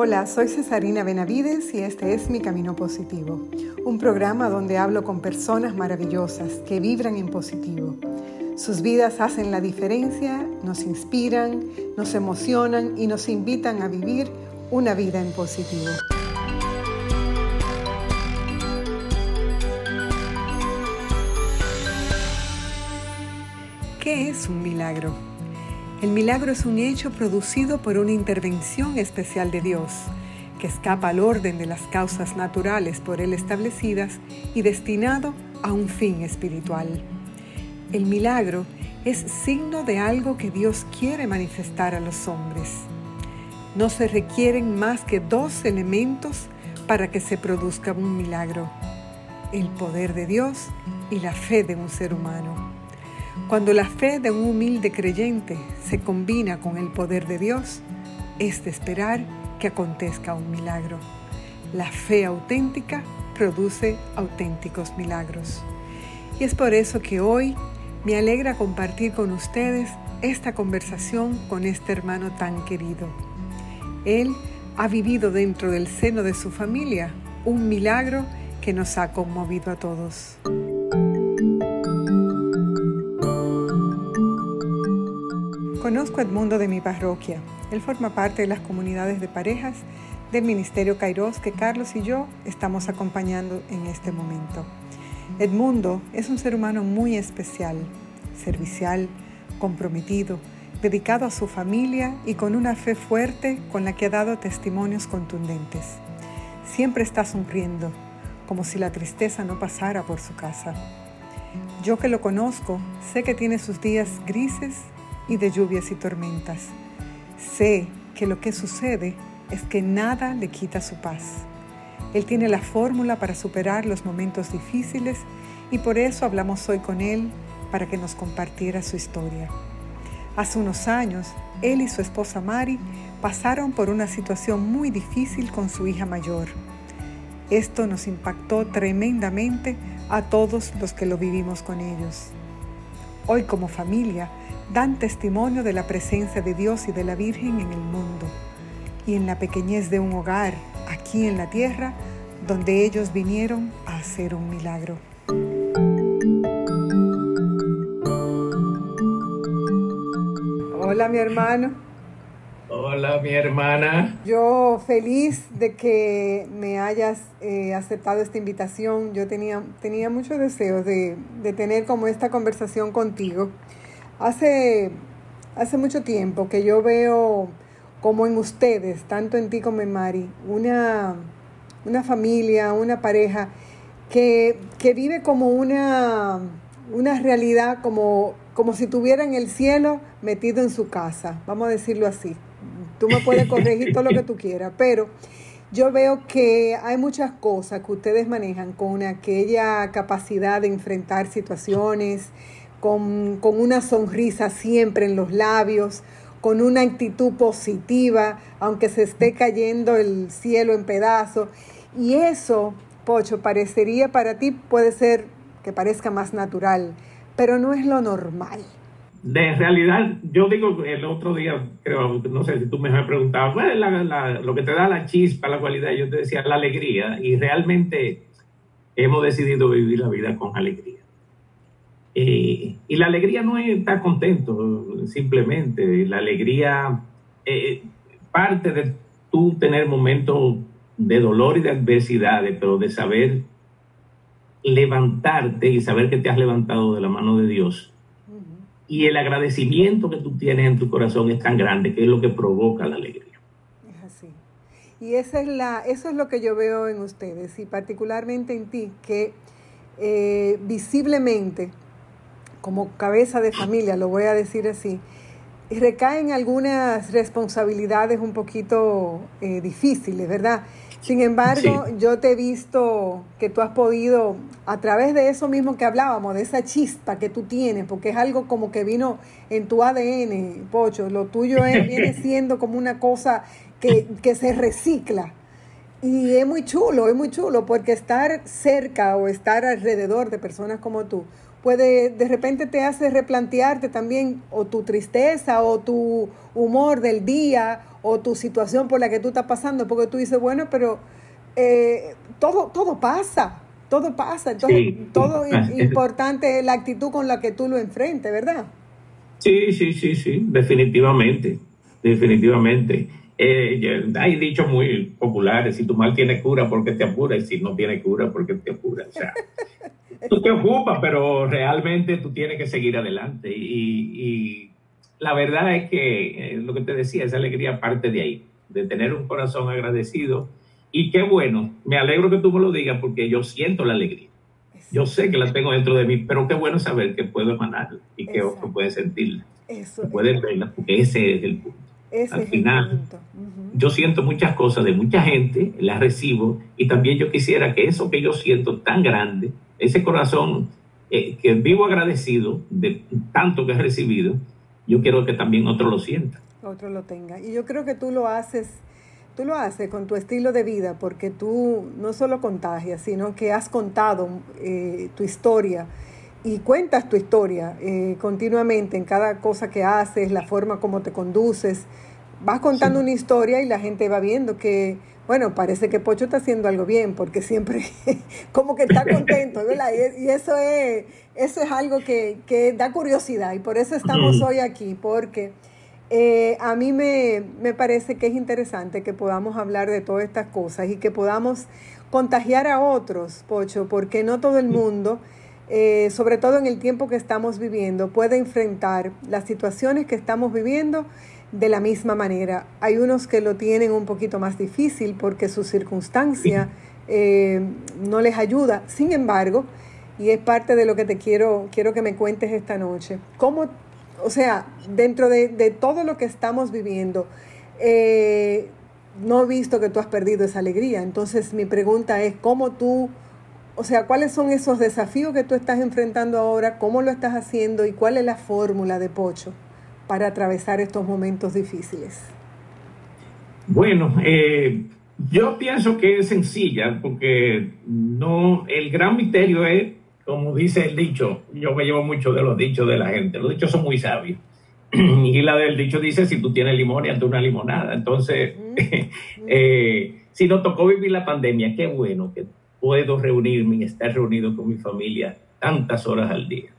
Hola, soy Cesarina Benavides y este es Mi Camino Positivo, un programa donde hablo con personas maravillosas que vibran en positivo. Sus vidas hacen la diferencia, nos inspiran, nos emocionan y nos invitan a vivir una vida en positivo. ¿Qué es un milagro? El milagro es un hecho producido por una intervención especial de Dios, que escapa al orden de las causas naturales por él establecidas y destinado a un fin espiritual. El milagro es signo de algo que Dios quiere manifestar a los hombres. No se requieren más que dos elementos para que se produzca un milagro, el poder de Dios y la fe de un ser humano. Cuando la fe de un humilde creyente se combina con el poder de Dios, es de esperar que acontezca un milagro. La fe auténtica produce auténticos milagros. Y es por eso que hoy me alegra compartir con ustedes esta conversación con este hermano tan querido. Él ha vivido dentro del seno de su familia un milagro que nos ha conmovido a todos. Conozco a Edmundo de mi parroquia. Él forma parte de las comunidades de parejas del Ministerio Kairos que Carlos y yo estamos acompañando en este momento. Edmundo es un ser humano muy especial, servicial, comprometido, dedicado a su familia y con una fe fuerte con la que ha dado testimonios contundentes. Siempre está sonriendo, como si la tristeza no pasara por su casa. Yo que lo conozco, sé que tiene sus días grises y de lluvias y tormentas. Sé que lo que sucede es que nada le quita su paz. Él tiene la fórmula para superar los momentos difíciles y por eso hablamos hoy con él para que nos compartiera su historia. Hace unos años, él y su esposa Mari pasaron por una situación muy difícil con su hija mayor. Esto nos impactó tremendamente a todos los que lo vivimos con ellos. Hoy como familia dan testimonio de la presencia de Dios y de la Virgen en el mundo y en la pequeñez de un hogar aquí en la tierra donde ellos vinieron a hacer un milagro. Hola mi hermano. Hola mi hermana. Yo feliz de que me hayas eh, aceptado esta invitación. Yo tenía, tenía muchos deseos de, de tener como esta conversación contigo. Hace, hace mucho tiempo que yo veo como en ustedes, tanto en ti como en Mari, una, una familia, una pareja que, vive como una, una realidad, como, como si tuvieran el cielo metido en su casa, vamos a decirlo así. Tú me puedes corregir todo lo que tú quieras, pero yo veo que hay muchas cosas que ustedes manejan con aquella capacidad de enfrentar situaciones, con, una sonrisa siempre en los labios, con una actitud positiva, aunque se esté cayendo el cielo en pedazos. Y eso, Pocho, parecería para ti, puede ser que parezca más natural, pero no es lo normal. De realidad, yo digo el otro día, creo, no sé si tú me has preguntado, ¿cuál es lo que te da la chispa, la cualidad? Yo te decía la alegría, y realmente hemos decidido vivir la vida con alegría. Eh, y la alegría no es estar contento, simplemente. La alegría eh, parte de tú tener momentos de dolor y de adversidades, pero de saber levantarte y saber que te has levantado de la mano de Dios. Y el agradecimiento que tú tienes en tu corazón es tan grande que es lo que provoca la alegría. Es así. Y esa es la, eso es lo que yo veo en ustedes y particularmente en ti, que eh, visiblemente como cabeza de familia, lo voy a decir así, recaen algunas responsabilidades un poquito eh, difíciles, ¿verdad? Sin embargo, yo te he visto que tú has podido, a través de eso mismo que hablábamos, de esa chispa que tú tienes, porque es algo como que vino en tu ADN, Pocho, lo tuyo viene siendo como una cosa que, que se recicla. Y es muy chulo, es muy chulo, porque estar cerca o estar alrededor de personas como tú, puede, de repente te hace replantearte también o tu tristeza o tu humor del día o tu situación por la que tú estás pasando, porque tú dices, bueno, pero eh, todo, todo pasa, todo pasa, entonces todo importante es la actitud con la que tú lo enfrentes, ¿verdad? Sí, sí, sí, sí, definitivamente, definitivamente. Eh, hay dichos muy populares, si tu mal tiene cura, porque te apura? Y si no tiene cura, porque te apura? O sea, tú te ocupas, pero realmente tú tienes que seguir adelante. Y, la verdad es que eh, lo que te decía, esa alegría parte de ahí, de tener un corazón agradecido. Y qué bueno, me alegro que tú me lo digas porque yo siento la alegría. Yo sé que la tengo dentro de mí, pero qué bueno saber que puedo emanarla y que otro puede sentirla. Eso, puede verla, porque ese es el punto. Al final, yo siento muchas cosas de mucha gente, las recibo, y también yo quisiera que eso que yo siento tan grande, ese corazón eh, que vivo agradecido de tanto que he recibido, yo quiero que también otro lo sienta. Otro lo tenga. Y yo creo que tú lo haces, tú lo haces con tu estilo de vida, porque tú no solo contagias, sino que has contado eh, tu historia y cuentas tu historia eh, continuamente en cada cosa que haces, la forma como te conduces. Vas contando una historia y la gente va viendo que bueno, parece que Pocho está haciendo algo bien, porque siempre como que está contento, ¿verdad? Y, eso es, eso es algo que, da curiosidad y por eso estamos hoy aquí, porque eh, a mí me, parece que es interesante que podamos hablar de todas estas cosas y que podamos contagiar a otros, Pocho, porque no todo el mundo, eh, sobre todo en el tiempo que estamos viviendo, puede enfrentar las situaciones que estamos viviendo de la misma manera. Hay unos que lo tienen un poquito más difícil porque su circunstancia eh, no les ayuda. Sin embargo, y es parte de lo que te quiero, quiero que me cuentes esta noche, cómo, o sea, dentro de, todo lo que estamos viviendo, eh, no he visto que tú has perdido esa alegría. Entonces mi pregunta es, ¿cómo tú, o sea, cuáles son esos desafíos que tú estás enfrentando ahora? ¿Cómo lo estás haciendo? ¿Y cuál es la fórmula de Pocho? Para atravesar estos momentos difíciles? Bueno, eh, yo pienso que es sencilla porque no, el gran misterio es, como dice el dicho, yo me llevo mucho de los dichos de la gente, los dichos son muy sabios. Y la del dicho dice, si tú tienes limón y una limonada. Entonces, eh, si nos tocó vivir la pandemia, qué bueno que puedo reunirme y estar reunido con mi familia tantas horas al día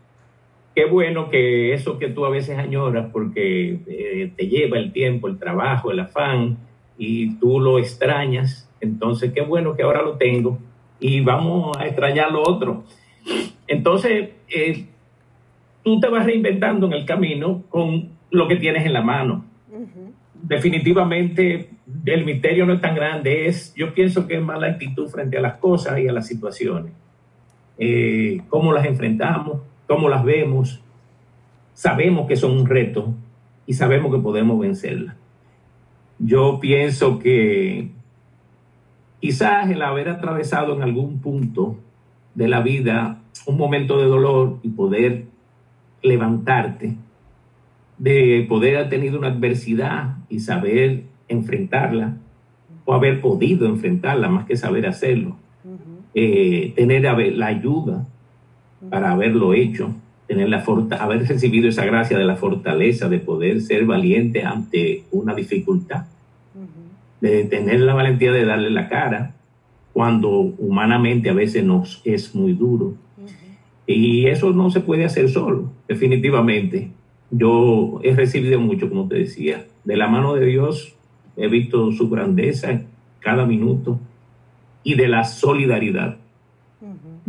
qué bueno que eso que tú a veces añoras porque eh, te lleva el tiempo, el trabajo, el afán y tú lo extrañas, entonces qué bueno que ahora lo tengo y vamos a extrañar lo otro. Entonces, eh, tú te vas reinventando en el camino con lo que tienes en la mano. Definitivamente el misterio no es tan grande, es, yo pienso que es más la actitud frente a las cosas y a las situaciones. Eh, cómo las enfrentamos, cómo las vemos, sabemos que son un reto y sabemos que podemos vencerlas. Yo pienso que quizás el haber atravesado en algún punto de la vida un momento de dolor y poder levantarte, de poder haber tenido una adversidad y saber enfrentarla, o haber podido enfrentarla más que saber hacerlo, eh, tener la ayuda para haberlo hecho, tener la haber recibido esa gracia de la fortaleza de poder ser valiente ante una dificultad, de tener la valentía de darle la cara cuando humanamente a veces nos es muy duro. Y eso no se puede hacer solo, definitivamente. Yo he recibido mucho, como te decía, de la mano de Dios, he visto su grandeza cada minuto y de la solidaridad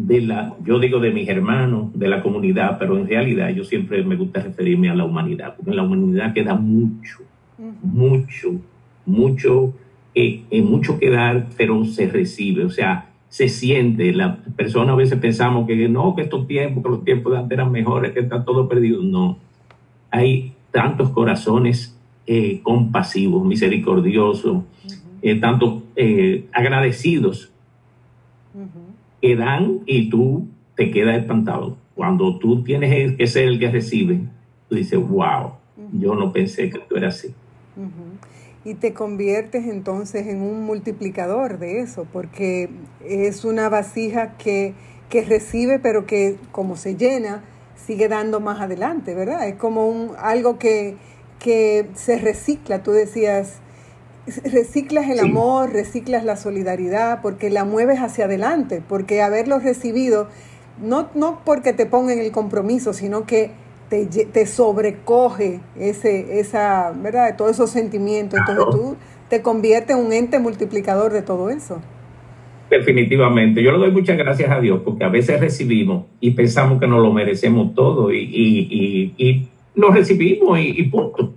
de la, yo digo de mis hermanos, de la comunidad, pero en realidad yo siempre me gusta referirme a la humanidad, porque en la humanidad queda mucho, mucho, mucho, eh, eh, mucho que dar, pero se recibe, o sea, se siente, la persona a veces pensamos que no, que estos tiempos, que los tiempos de antes eran mejores, que está todo perdido, no, hay tantos corazones eh, compasivos, misericordiosos, tanto agradecidos que dan y tú te quedas espantado. Cuando tú tienes que ser el que recibe, tú dices, wow, yo no pensé que tú eras así. Y te conviertes entonces en un multiplicador de eso, porque es una vasija que que recibe, pero que como se llena, sigue dando más adelante, ¿verdad? Es como un, algo que, que se recicla, tú decías, reciclas el amor, reciclas la solidaridad, porque la mueves hacia adelante, porque haberlo recibido, no, no porque te pongan el compromiso, sino que te, te sobrecoge ese, esa, ¿verdad? Todos esos sentimientos. Entonces tú te conviertes en un ente multiplicador de todo eso. Definitivamente. Yo le doy muchas gracias a Dios porque a veces recibimos y pensamos que nos lo merecemos todo y, y, y, lo recibimos y, punto.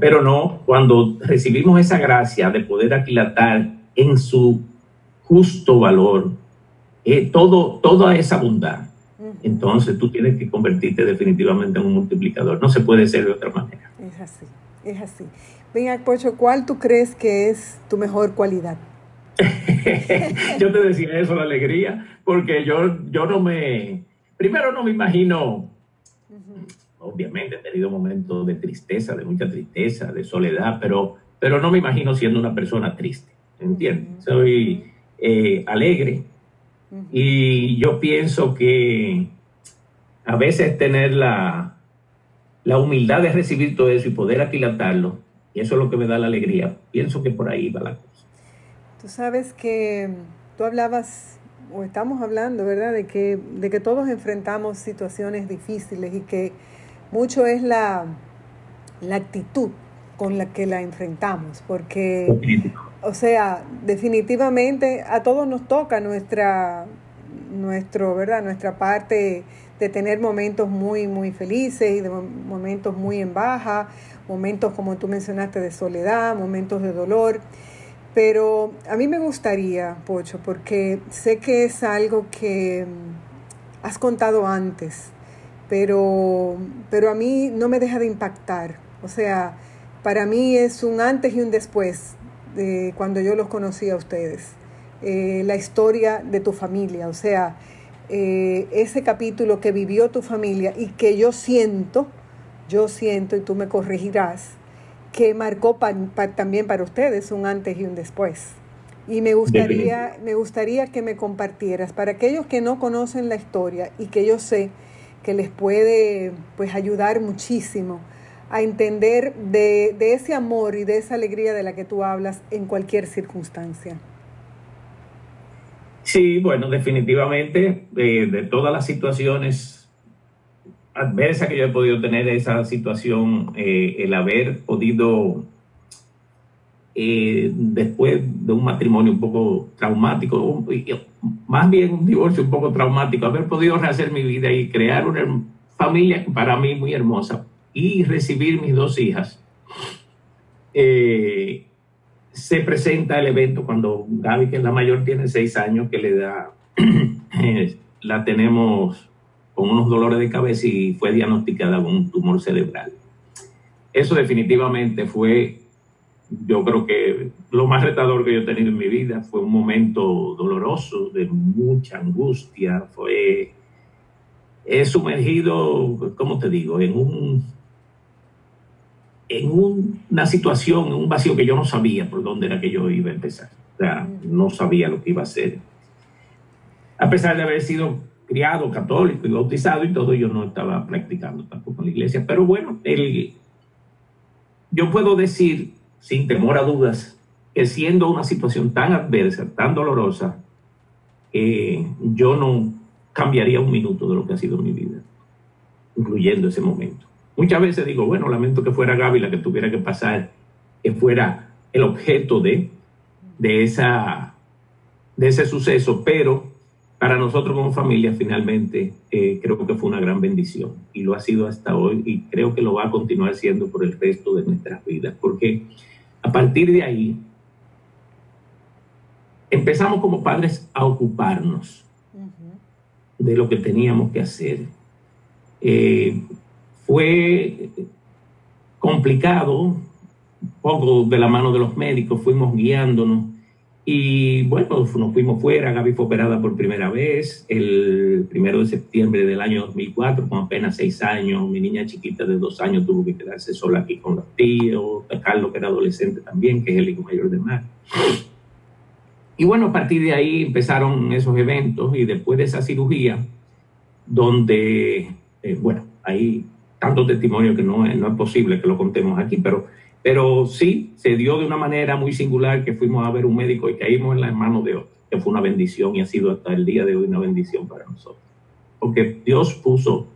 Pero no, cuando recibimos esa gracia de poder aquilatar en su justo valor eh, todo, toda esa bondad, entonces tú tienes que convertirte definitivamente en un multiplicador. No se puede ser de otra manera. Es así, es así. Venga, Pocho, ¿cuál tú crees que es tu mejor cualidad? yo te decía eso, la alegría, porque yo, yo no me, primero no me imagino, obviamente he tenido momentos de tristeza, de mucha tristeza, de soledad, pero, pero no me imagino siendo una persona triste, ¿entiendes? Soy eh, alegre y yo pienso que a veces tener la, la humildad de recibir todo eso y poder aquilatarlo, y eso es lo que me da la alegría, pienso que por ahí va la cosa. Tú sabes que tú hablabas, o estamos hablando, ¿verdad?, de que, de que todos enfrentamos situaciones difíciles y que mucho es la, la actitud con la que la enfrentamos, porque, o sea, definitivamente a todos nos toca nuestra, nuestro, ¿verdad? nuestra parte de tener momentos muy, muy felices y de momentos muy en baja, momentos como tú mencionaste de soledad, momentos de dolor. Pero a mí me gustaría, Pocho, porque sé que es algo que mm, has contado antes, pero, pero a mí no me deja de impactar. O sea, para mí es un antes y un después de cuando yo los conocí a ustedes. Eh, la historia de tu familia, o sea, eh, ese capítulo que vivió tu familia y que yo siento, yo siento, y tú me corregirás, que marcó también para ustedes un antes y un después. Y me gustaría, me gustaría que me compartieras, para aquellos que no conocen la historia y que yo sé que les puede pues, ayudar muchísimo a entender de, ese amor y de esa alegría de la que tú hablas en cualquier circunstancia. Sí, bueno, definitivamente eh, de todas las situaciones adversa que yo he podido tener esa situación, eh, el haber podido, eh, después de un matrimonio un poco traumático, más bien un divorcio un poco traumático, haber podido rehacer mi vida y crear una familia para mí muy hermosa y recibir mis dos hijas. Eh, se presenta el evento cuando Gaby, que es la mayor, tiene seis años, que le da, la tenemos con unos dolores de cabeza y fue diagnosticada con un tumor cerebral. Eso definitivamente fue, yo creo que lo más retador que yo he tenido en mi vida. Fue un momento doloroso, de mucha angustia. Fue, he sumergido, ¿cómo te digo?, en un en una situación, en un vacío que yo no sabía por dónde era que yo iba a empezar. O sea, no sabía lo que iba a hacer. A pesar de haber sido criado católico y bautizado y todo, yo no estaba practicando tampoco en la iglesia. Pero bueno, el, yo puedo decir, sin temor a dudas, que siendo una situación tan adversa, tan dolorosa, eh, yo no cambiaría un minuto de lo que ha sido mi vida, incluyendo ese momento. Muchas veces digo, bueno, lamento que fuera Gaby que tuviera que pasar, que fuera el objeto de, de, esa, de ese suceso, pero para nosotros como familia finalmente eh, creo que fue una gran bendición y lo ha sido hasta hoy y creo que lo va a continuar siendo por el resto de nuestras vidas, porque a partir de ahí empezamos como padres a ocuparnos de lo que teníamos que hacer. Eh, fue complicado, poco de la mano de los médicos, fuimos guiándonos y bueno, nos fuimos fuera, Gaby fue operada por primera vez el primero de septiembre del año 2004, con apenas seis años. Mi niña chiquita de dos años tuvo que quedarse sola aquí con los tíos. Carlos, que era adolescente también, que es el hijo mayor de Mar. Y bueno, a partir de ahí empezaron esos eventos y después de esa cirugía, donde, eh, bueno, hay tantos testimonios que no, no es posible que lo contemos aquí, pero, pero sí se dio de una manera muy singular que fuimos a ver un médico y caímos en las manos de otro, que fue una bendición y ha sido hasta el día de hoy una bendición para nosotros. Porque Dios puso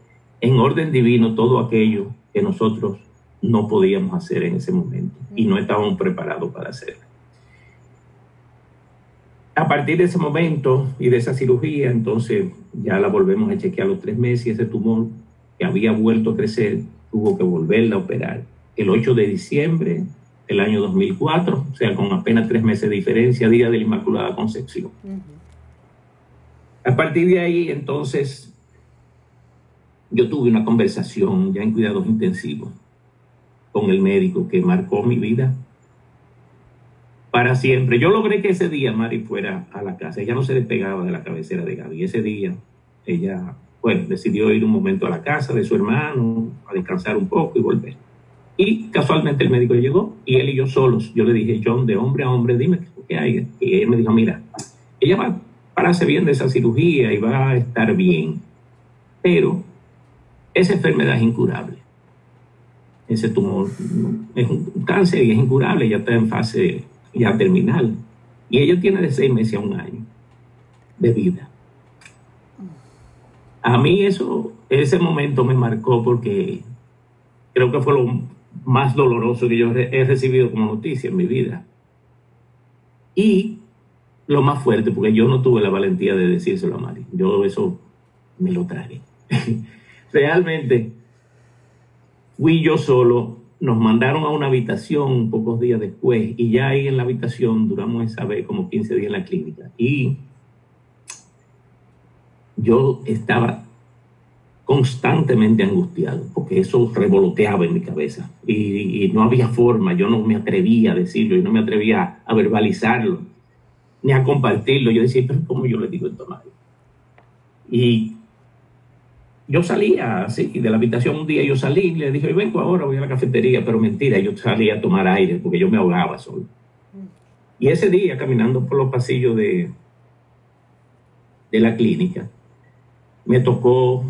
en orden divino todo aquello que nosotros no podíamos hacer en ese momento y no estábamos preparados para hacerlo. A partir de ese momento y de esa cirugía, entonces ya la volvemos a chequear los tres meses y ese tumor que había vuelto a crecer tuvo que volverla a operar. El 8 de diciembre del año 2004, o sea, con apenas tres meses de diferencia, día de la Inmaculada Concepción. A partir de ahí, entonces, yo tuve una conversación ya en cuidados intensivos con el médico que marcó mi vida para siempre. Yo logré que ese día Mari fuera a la casa. Ella no se despegaba de la cabecera de Gaby. Ese día ella, bueno, decidió ir un momento a la casa de su hermano, a descansar un poco y volver. Y casualmente el médico llegó y él y yo solos. Yo le dije, John, de hombre a hombre, dime qué hay. Y él me dijo, mira, ella va a pararse bien de esa cirugía y va a estar bien. Pero esa enfermedad es incurable. Ese tumor es un cáncer y es incurable, ya está en fase ya terminal. Y ella tiene de seis meses a un año de vida. A mí eso, ese momento me marcó porque creo que fue lo más doloroso que yo he recibido como noticia en mi vida. Y lo más fuerte, porque yo no tuve la valentía de decírselo a Mari. Yo eso me lo traje. Realmente fui yo solo nos mandaron a una habitación pocos días después y ya ahí en la habitación duramos esa vez como 15 días en la clínica. Y yo estaba constantemente angustiado porque eso revoloteaba en mi cabeza y, no había forma, yo no me atrevía a decirlo y no me atrevía a verbalizarlo ni a compartirlo. Yo decía, pero ¿cómo yo le digo esto a Mario? Y yo salía así de la habitación un día, yo salí y le dije, vengo ahora, voy a la cafetería, pero mentira, yo salía a tomar aire porque yo me ahogaba solo. Y ese día, caminando por los pasillos de, de la clínica, me tocó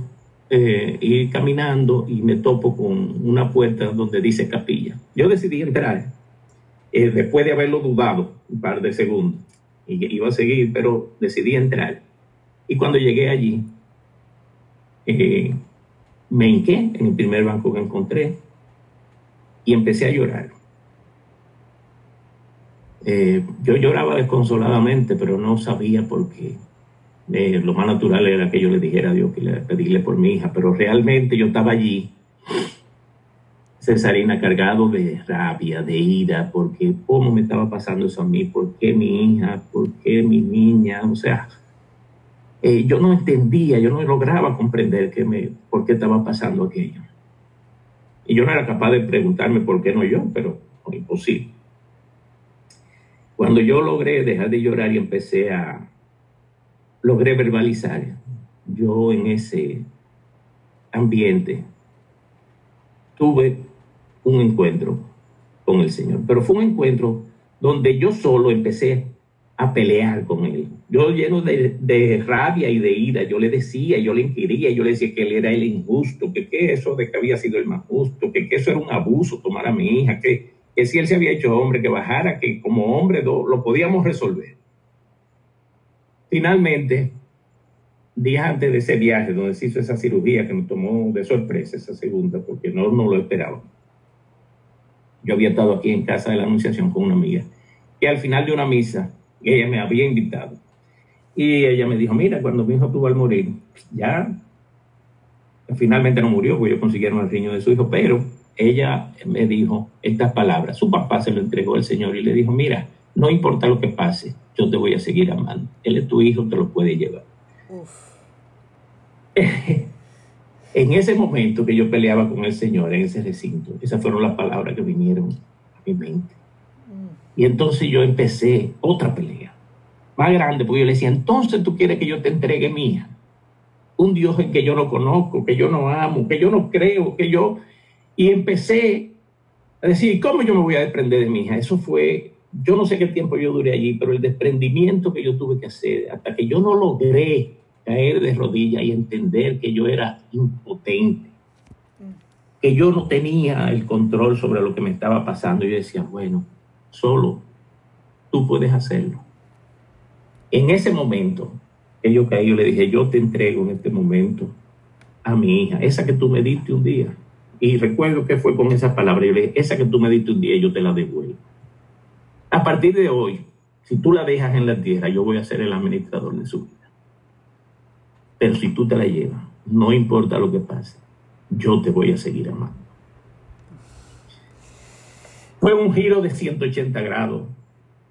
eh, ir caminando y me topo con una puerta donde dice capilla. Yo decidí entrar, eh, después de haberlo dudado un par de segundos, y iba a seguir, pero decidí entrar. Y cuando llegué allí, eh, me hinqué en el primer banco que encontré y empecé a llorar. Yo lloraba desconsoladamente, pero no sabía por qué. Eh, lo más natural era que yo le dijera a Dios que le pedirle por mi hija, pero realmente yo estaba allí, Cesarina, cargado de rabia, de ira, porque cómo me estaba pasando eso a mí, por qué mi hija, por qué mi niña, o sea, eh, yo no entendía, yo no lograba comprender qué me, por qué estaba pasando aquello. Y yo no era capaz de preguntarme por qué no yo, pero imposible. Cuando yo logré dejar de llorar y empecé a, logré verbalizar, yo en ese ambiente tuve un encuentro con el Señor, pero fue un encuentro donde yo solo empecé a pelear con él. Yo lleno de, rabia y de ira, yo le decía, yo le inquiría, yo le decía que él era el injusto, que, que eso de que había sido el más justo, que, que eso era un abuso tomar a mi hija, que, que si él se había hecho hombre, que bajara, que como hombre lo podíamos resolver. Finalmente, días antes de ese viaje, donde se hizo esa cirugía que me tomó de sorpresa, esa segunda, porque no, no lo esperaba. Yo había estado aquí en casa de la Anunciación con una amiga, y al final de una misa, ella me había invitado. Y ella me dijo, mira, cuando mi hijo tuvo al morir, ya finalmente no murió, porque ellos consiguieron el riño de su hijo, pero ella me dijo estas palabras. Su papá se lo entregó al Señor y le dijo, mira, no importa lo que pase, yo te voy a seguir amando. Él es tu hijo, te lo puede llevar. en ese momento que yo peleaba con el Señor en ese recinto, esas fueron las palabras que vinieron a mi mente. Y entonces yo empecé otra pelea, más grande, porque yo le decía, entonces tú quieres que yo te entregue mía. Un Dios en que yo no conozco, que yo no amo, que yo no creo, que yo... Y empecé a decir, ¿cómo yo me voy a desprender de mi hija? Eso fue yo no sé qué tiempo yo duré allí, pero el desprendimiento que yo tuve que hacer, hasta que yo no logré caer de rodillas y entender que yo era impotente, que yo no tenía el control sobre lo que me estaba pasando, yo decía, bueno, solo tú puedes hacerlo. En ese momento que yo caí, yo le dije, yo te entrego en este momento a mi hija, esa que tú me diste un día. Y recuerdo que fue con esa palabra, yo le dije, esa que tú me diste un día, yo te la devuelvo. A partir de hoy, si tú la dejas en la tierra, yo voy a ser el administrador de su vida. Pero si tú te la llevas, no importa lo que pase, yo te voy a seguir amando. Fue un giro de 180 grados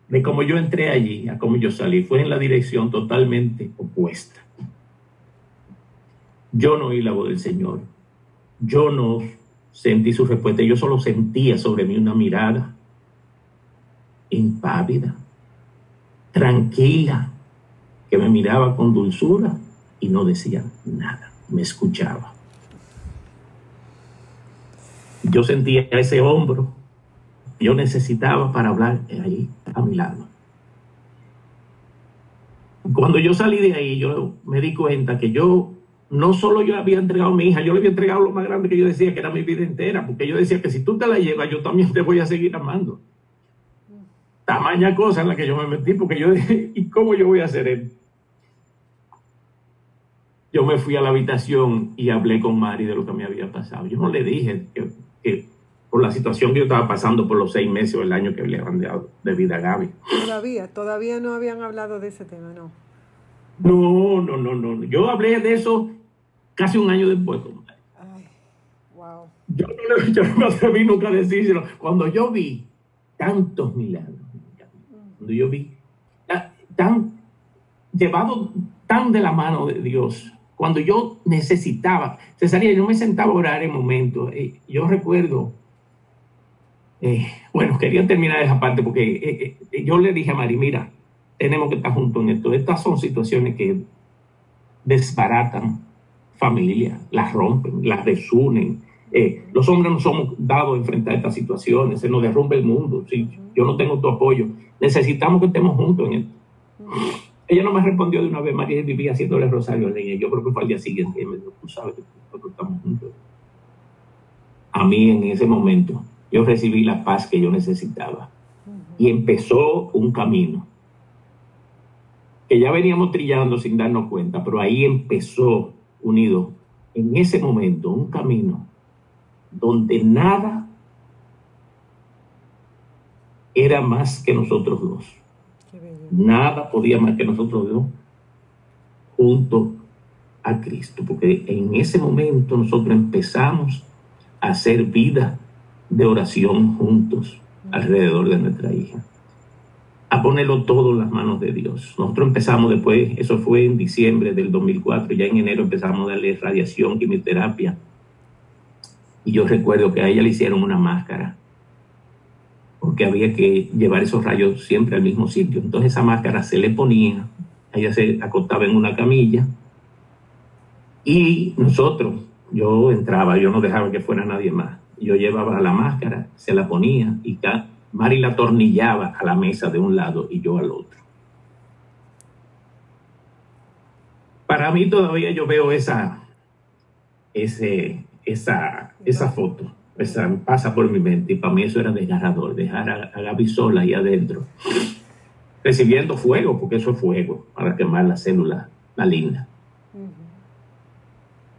de cómo yo entré allí a cómo yo salí. Fue en la dirección totalmente opuesta. Yo no oí la voz del Señor. Yo no sentí su respuesta. Yo solo sentía sobre mí una mirada impávida, tranquila, que me miraba con dulzura y no decía nada, me escuchaba. Yo sentía ese hombro yo necesitaba para hablar ahí a mi lado. Cuando yo salí de ahí, yo me di cuenta que yo no solo yo había entregado a mi hija, yo le había entregado lo más grande que yo decía, que era mi vida entera, porque yo decía que si tú te la llevas, yo también te voy a seguir amando. Tamaña cosa en la que yo me metí, porque yo dije, ¿y cómo yo voy a hacer esto? yo me fui a la habitación y hablé con Mari de lo que me había pasado. Yo no le dije que, por la situación que yo estaba pasando por los seis meses o el año que le habían dado de vida a Gaby. Todavía, todavía no habían hablado de ese tema, ¿no? No, no, no, no. Yo hablé de eso casi un año después. Ay, wow. Yo no, yo no me atreví nunca a decírselo. Cuando yo vi tantos milagros, cuando yo vi tan llevado tan de la mano de Dios, cuando yo necesitaba, Cesaría, yo me sentaba a orar en momentos. Eh, yo recuerdo, eh, bueno, quería terminar esa parte porque eh, yo le dije a Mari, mira, tenemos que estar juntos en esto. Estas son situaciones que desbaratan familias, las rompen, las desunen. Los hombres no somos dados a enfrentar estas situaciones, se nos derrumba el mundo. Si yo no tengo tu apoyo, necesitamos que estemos juntos en esto. Ella no me respondió de una vez, María vivía haciéndole rosario a ella. Yo creo que fue al día siguiente. Tú sabes que estamos juntos. A mí en ese momento, yo recibí la paz que yo necesitaba. Y empezó un camino que ya veníamos trillando sin darnos cuenta, pero ahí empezó unido en ese momento un camino donde nada era más que nosotros dos. Nada podía más que nosotros dos junto a Cristo, porque en ese momento nosotros empezamos a hacer vida de oración juntos alrededor de nuestra hija, a ponerlo todo en las manos de Dios. Nosotros empezamos después, eso fue en diciembre del 2004, ya en enero empezamos a darle radiación, quimioterapia, y yo recuerdo que a ella le hicieron una máscara porque había que llevar esos rayos siempre al mismo sitio. Entonces esa máscara se le ponía, ella se acostaba en una camilla y nosotros, yo entraba, yo no dejaba que fuera nadie más. Yo llevaba la máscara, se la ponía y Mari la atornillaba a la mesa de un lado y yo al otro. Para mí todavía yo veo esa, ese, esa, esa foto pasa por mi mente y para mí eso era desgarrador, dejar a, Gaby sola ahí adentro, recibiendo fuego, porque eso es fuego, para quemar la célula maligna.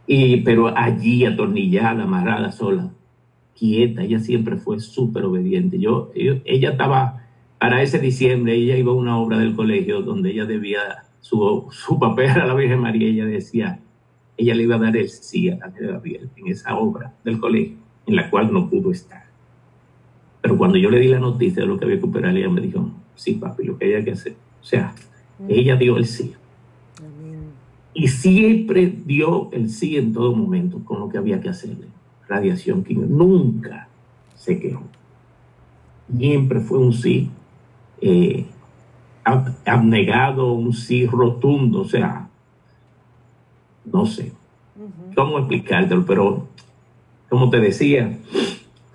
Y, pero allí atornillada, amarrada sola, quieta, ella siempre fue súper obediente. Yo, ella estaba, para ese diciembre, ella iba a una obra del colegio donde ella debía, su, su papel a la Virgen María, ella decía, ella le iba a dar el sí a Gabriel en esa obra del colegio en la cual no pudo estar. Pero cuando yo le di la noticia de lo que había que operar, ella me dijo, sí, papi, lo que hay que hacer. O sea, ella dio el sí. Y siempre dio el sí en todo momento con lo que había que hacerle. Radiación química. Nunca se quejó. Siempre fue un sí eh, abnegado, un sí rotundo. O sea, no sé cómo explicártelo, pero como te decía,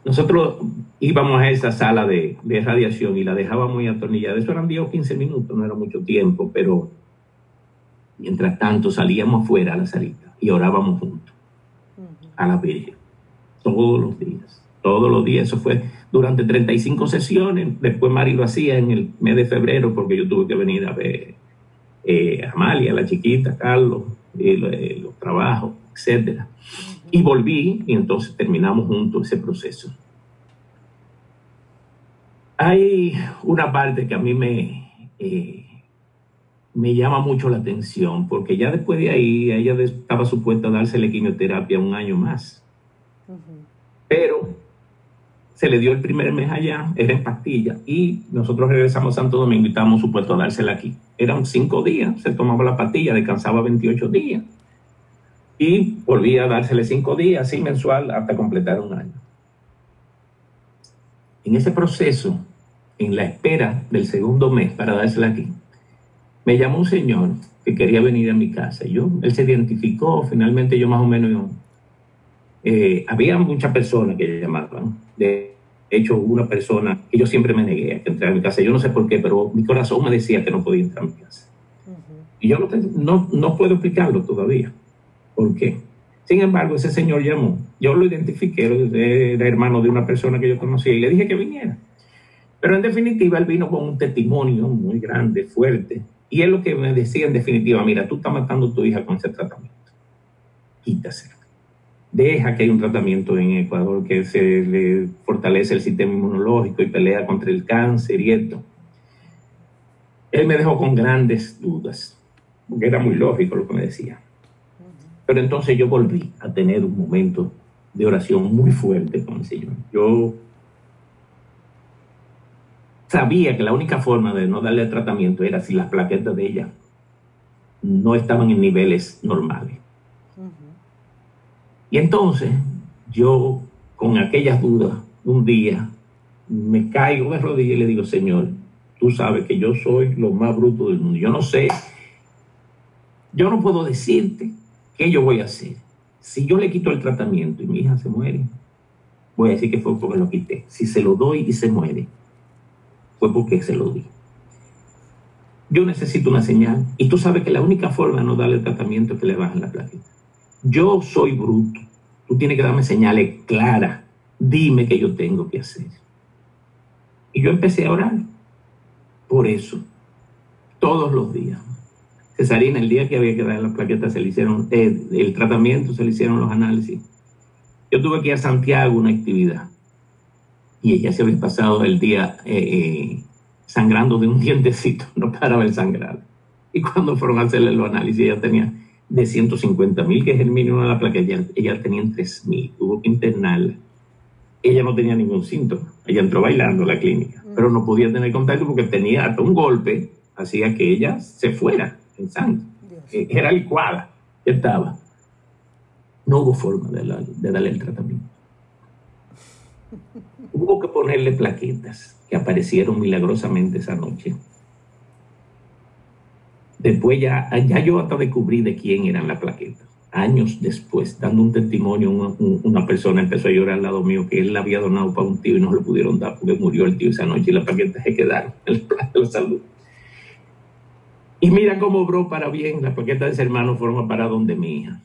nosotros íbamos a esa sala de, de radiación y la dejaba muy atornillada. Eso eran 10 o 15 minutos, no era mucho tiempo, pero mientras tanto salíamos fuera a la salita y orábamos juntos a la Virgen, todos los días, todos los días. Eso fue durante 35 sesiones. Después Mari lo hacía en el mes de febrero porque yo tuve que venir a ver eh, a Amalia, la chiquita, Carlos, los trabajos, etcétera. Y volví y entonces terminamos juntos ese proceso. Hay una parte que a mí me, eh, me llama mucho la atención, porque ya después de ahí ella estaba supuesta a dársele quimioterapia un año más. Pero se le dio el primer mes allá, era en pastilla, y nosotros regresamos a Santo Domingo y estábamos supuestos a dársela aquí. Eran cinco días, se tomaba la pastilla, descansaba 28 días y volvía a dársele cinco días, así mensual, hasta completar un año. En ese proceso, en la espera del segundo mes para dársela aquí, me llamó un señor que quería venir a mi casa. Yo, él se identificó, finalmente yo más o menos, eh, había muchas personas que llamaban. Hecho, una persona que yo siempre me negué a entrar a mi casa. Yo no sé por qué, pero mi corazón me decía que no podía entrar a mi casa. Y yo no, no, no puedo explicarlo todavía. ¿Por qué? Sin embargo, ese señor llamó. Yo lo identifiqué, era hermano de una persona que yo conocía y le dije que viniera. Pero en definitiva, él vino con un testimonio muy grande, fuerte. Y él lo que me decía en definitiva, mira, tú estás matando a tu hija con ese tratamiento. Quítaselo. Deja que hay un tratamiento en Ecuador que se le fortalece el sistema inmunológico y pelea contra el cáncer y esto. Él me dejó con grandes dudas, porque era muy lógico lo que me decía. Pero entonces yo volví a tener un momento de oración muy fuerte con el Señor. Yo sabía que la única forma de no darle tratamiento era si las plaquetas de ella no estaban en niveles normales. Y entonces yo, con aquellas dudas, un día me caigo de rodillas y le digo, Señor, tú sabes que yo soy lo más bruto del mundo. Yo no sé, yo no puedo decirte ¿Qué yo voy a hacer? Si yo le quito el tratamiento y mi hija se muere, voy a decir que fue porque lo quité. Si se lo doy y se muere, fue porque se lo di. Yo necesito una señal y tú sabes que la única forma de no darle el tratamiento es que le bajen la plaqueta. Yo soy bruto. Tú tienes que darme señales claras. Dime qué yo tengo que hacer. Y yo empecé a orar. Por eso, todos los días. Cesarina, el día que había que dar las plaquetas, se le hicieron eh, el tratamiento, se le hicieron los análisis. Yo tuve que ir a Santiago una actividad y ella se había pasado el día eh, eh, sangrando de un dientecito, no paraba el sangrar. Y cuando fueron a hacerle los análisis, ella tenía de 150 mil, que es el mínimo de la placa, ella, ella tenía 3 mil, tuvo que internarla. Ella no tenía ningún síntoma, ella entró bailando a la clínica, pero no podía tener contacto porque tenía hasta un golpe, hacía que ella se fuera pensando. Era licuada, estaba. No hubo forma de, darle el tratamiento. Hubo que ponerle plaquetas que aparecieron milagrosamente esa noche. Después ya, ya yo hasta descubrí de quién eran las plaquetas. Años después, dando un testimonio, una, persona empezó a llorar al lado mío que él la había donado para un tío y no lo pudieron dar porque murió el tío esa noche y las plaquetas se quedaron en el plato de salud. Y mira cómo obró para bien. La paqueta de ese hermano fueron para donde mi hija.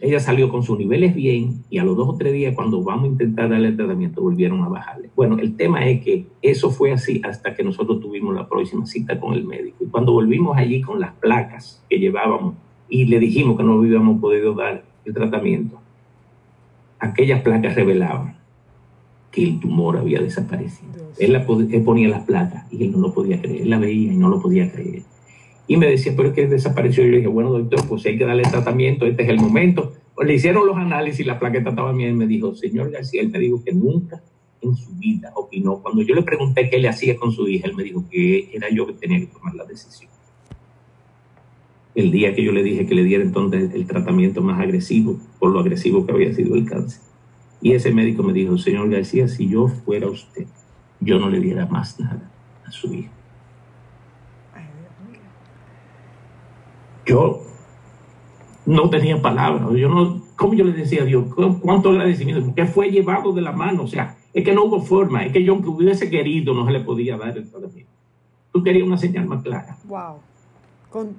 Ella salió con sus niveles bien y a los dos o tres días cuando vamos a intentar darle el tratamiento volvieron a bajarle. Bueno, el tema es que eso fue así hasta que nosotros tuvimos la próxima cita con el médico. Y cuando volvimos allí con las placas que llevábamos y le dijimos que no habíamos podido dar el tratamiento, aquellas placas revelaban que el tumor había desaparecido. Él, la, él ponía las placas y él no lo podía creer. Él la veía y no lo podía creer. Y me decía, pero es que desapareció. Y yo dije, bueno, doctor, pues hay que darle tratamiento, este es el momento. Pues le hicieron los análisis, la plaqueta estaba bien. Y me dijo, señor García, él me dijo que nunca en su vida opinó. Cuando yo le pregunté qué le hacía con su hija, él me dijo que era yo que tenía que tomar la decisión. El día que yo le dije que le diera entonces el tratamiento más agresivo, por lo agresivo que había sido el cáncer. Y ese médico me dijo, señor García, si yo fuera usted, yo no le diera más nada a su hija. Yo no tenía palabras. Yo no, ¿Cómo yo le decía a Dios? ¿Cuánto agradecimiento? Porque fue llevado de la mano. O sea, Es que no hubo forma, es que yo aunque hubiese querido no se le podía dar el tratamiento. Tú querías una señal más clara. Wow.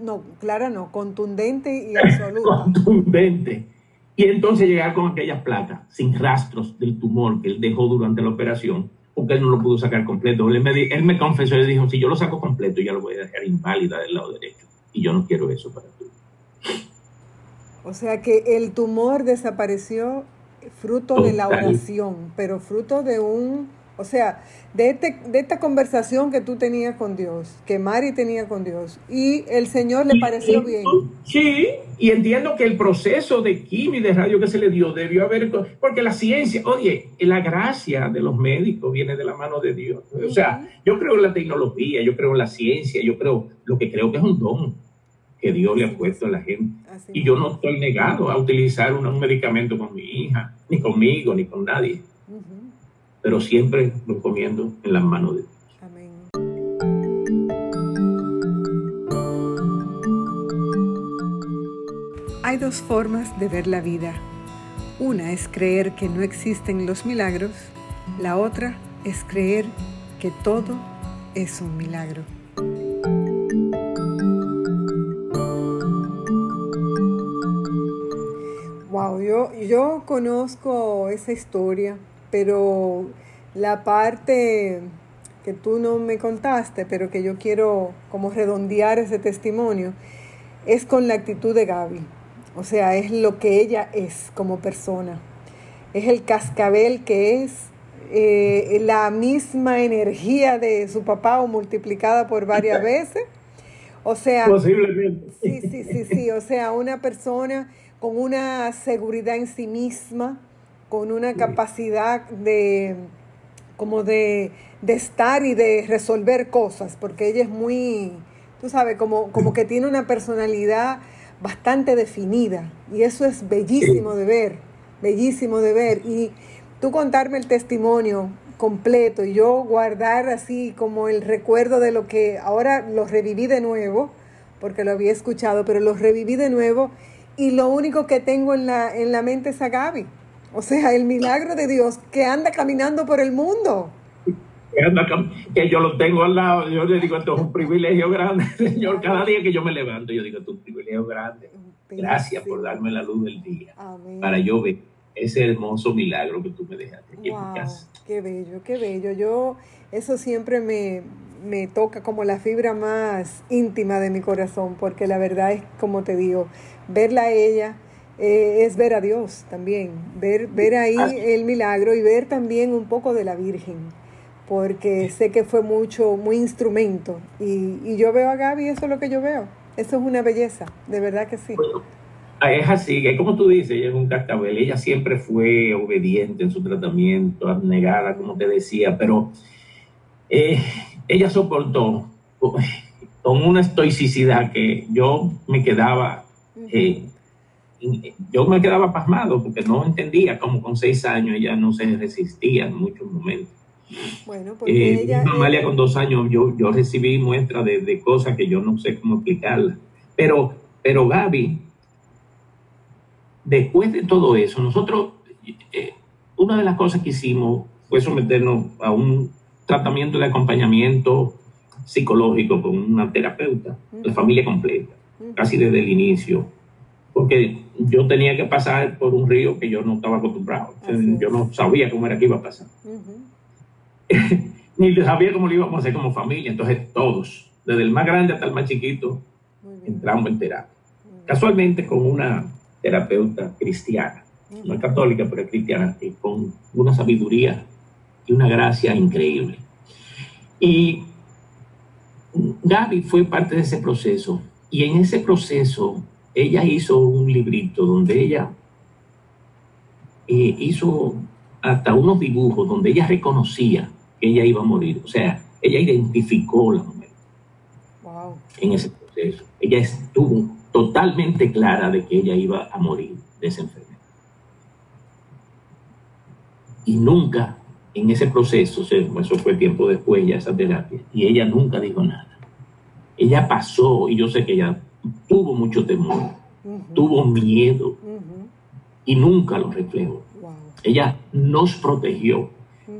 no, clara no, contundente y absoluta. contundente. Y entonces llegar con aquellas placas sin rastros del tumor que él dejó durante la operación, porque él no lo pudo sacar completo. Él me, él me confesó y dijo, si yo lo saco completo, ya lo voy a dejar inválida del lado derecho. Y yo no quiero eso para ti. O sea que el tumor desapareció fruto de la oración, pero fruto de un, o sea, de, este, de esta conversación que tú tenías con Dios, que Mari tenía con Dios, y el Señor le pareció bien. Sí, y entiendo que el proceso de quimio y de radio que se le dio debió haber, porque la ciencia, oye, la gracia de los médicos viene de la mano de Dios. O sea, yo creo en la tecnología, yo creo en la ciencia, yo creo, lo que creo que es un don que Dios le ha puesto a la gente. y yo no estoy negado a utilizar un, medicamento con mi hija, ni conmigo, ni con nadie. Pero siempre lo encomiendo en las manos de Dios. Amén. Hay dos formas de ver la vida. Una es creer que no existen los milagros, la otra es creer que todo es un milagro. yo, yo conozco esa historia, pero la parte que tú no me contaste, pero que yo quiero como redondear ese testimonio, es con la actitud de Gaby. O sea, es lo que ella es como persona. Es el cascabel que es, eh, la misma energía de su papá o multiplicada por varias veces. O sea, posiblemente. Sí, sí, sí, sí. O sea, una persona con una seguridad en sí misma, con una capacidad de como de, estar y de resolver cosas, porque ella es muy, tú sabes, como, como que tiene una personalidad bastante definida y eso es bellísimo de ver, bellísimo de ver. Y tú contarme el testimonio completo y yo guardar así como el recuerdo de lo que ahora lo reviví de nuevo, porque lo había escuchado, pero lo reviví de nuevo y lo único que tengo en la, en la mente es a Gaby. O sea, el milagro de Dios que anda caminando por el mundo. Que yo lo tengo al lado, yo le digo, esto es un privilegio grande, Señor. Cada día que yo me levanto, yo digo, esto es un privilegio grande. Gracias por darme la luz del día. Para yo ver ese hermoso milagro que tú me dejaste aquí en mi casa. Qué bello, qué bello. Yo, eso siempre me, me toca como la fibra más íntima de mi corazón, porque la verdad es, como te digo, verla a ella eh, es ver a Dios también, ver, ver ahí el milagro y ver también un poco de la Virgen, porque sé que fue mucho, muy instrumento. Y, yo veo a Gaby, eso es lo que yo veo. Eso es una belleza, de verdad que sí. es así, como tú dices, ella es un cascabel, ella siempre fue obediente en su tratamiento, abnegada, como te decía, pero eh, ella soportó con una estoicidad que yo me quedaba eh, yo me quedaba pasmado porque no entendía cómo con seis años ella no se resistía en muchos momentos. Bueno, porque eh, ella, Amalia con dos años yo, yo recibí muestras de, cosas que yo no sé cómo explicarlas. Pero, pero Gaby, después de todo eso, nosotros, eh, una de las cosas que hicimos fue someternos a un tratamiento de acompañamiento psicológico con una terapeuta, la familia completa, casi desde el inicio porque yo tenía que pasar por un río que yo no estaba acostumbrado. yo no sabía cómo era que iba a pasar. Ni sabía cómo lo íbamos a hacer como familia. Entonces todos, desde el más grande hasta el más chiquito, entramos en terapia. Casualmente con una terapeuta cristiana, no es católica, pero es cristiana, y con una sabiduría y una gracia increíble. Y Gaby fue parte de ese proceso. Y en ese proceso ella hizo un librito donde ella eh, hizo hasta unos dibujos donde ella reconocía que ella iba a morir. O sea, ella identificó la muerte en ese proceso. Ella estuvo totalmente clara de que ella iba a morir de esa enfermedad. Y nunca en ese proceso, eso fue tiempo después ya esa terapia, y ella nunca dijo nada. Ella pasó, y yo sé que ella tuvo mucho temor, tuvo miedo y nunca lo reflejó. Ella nos protegió.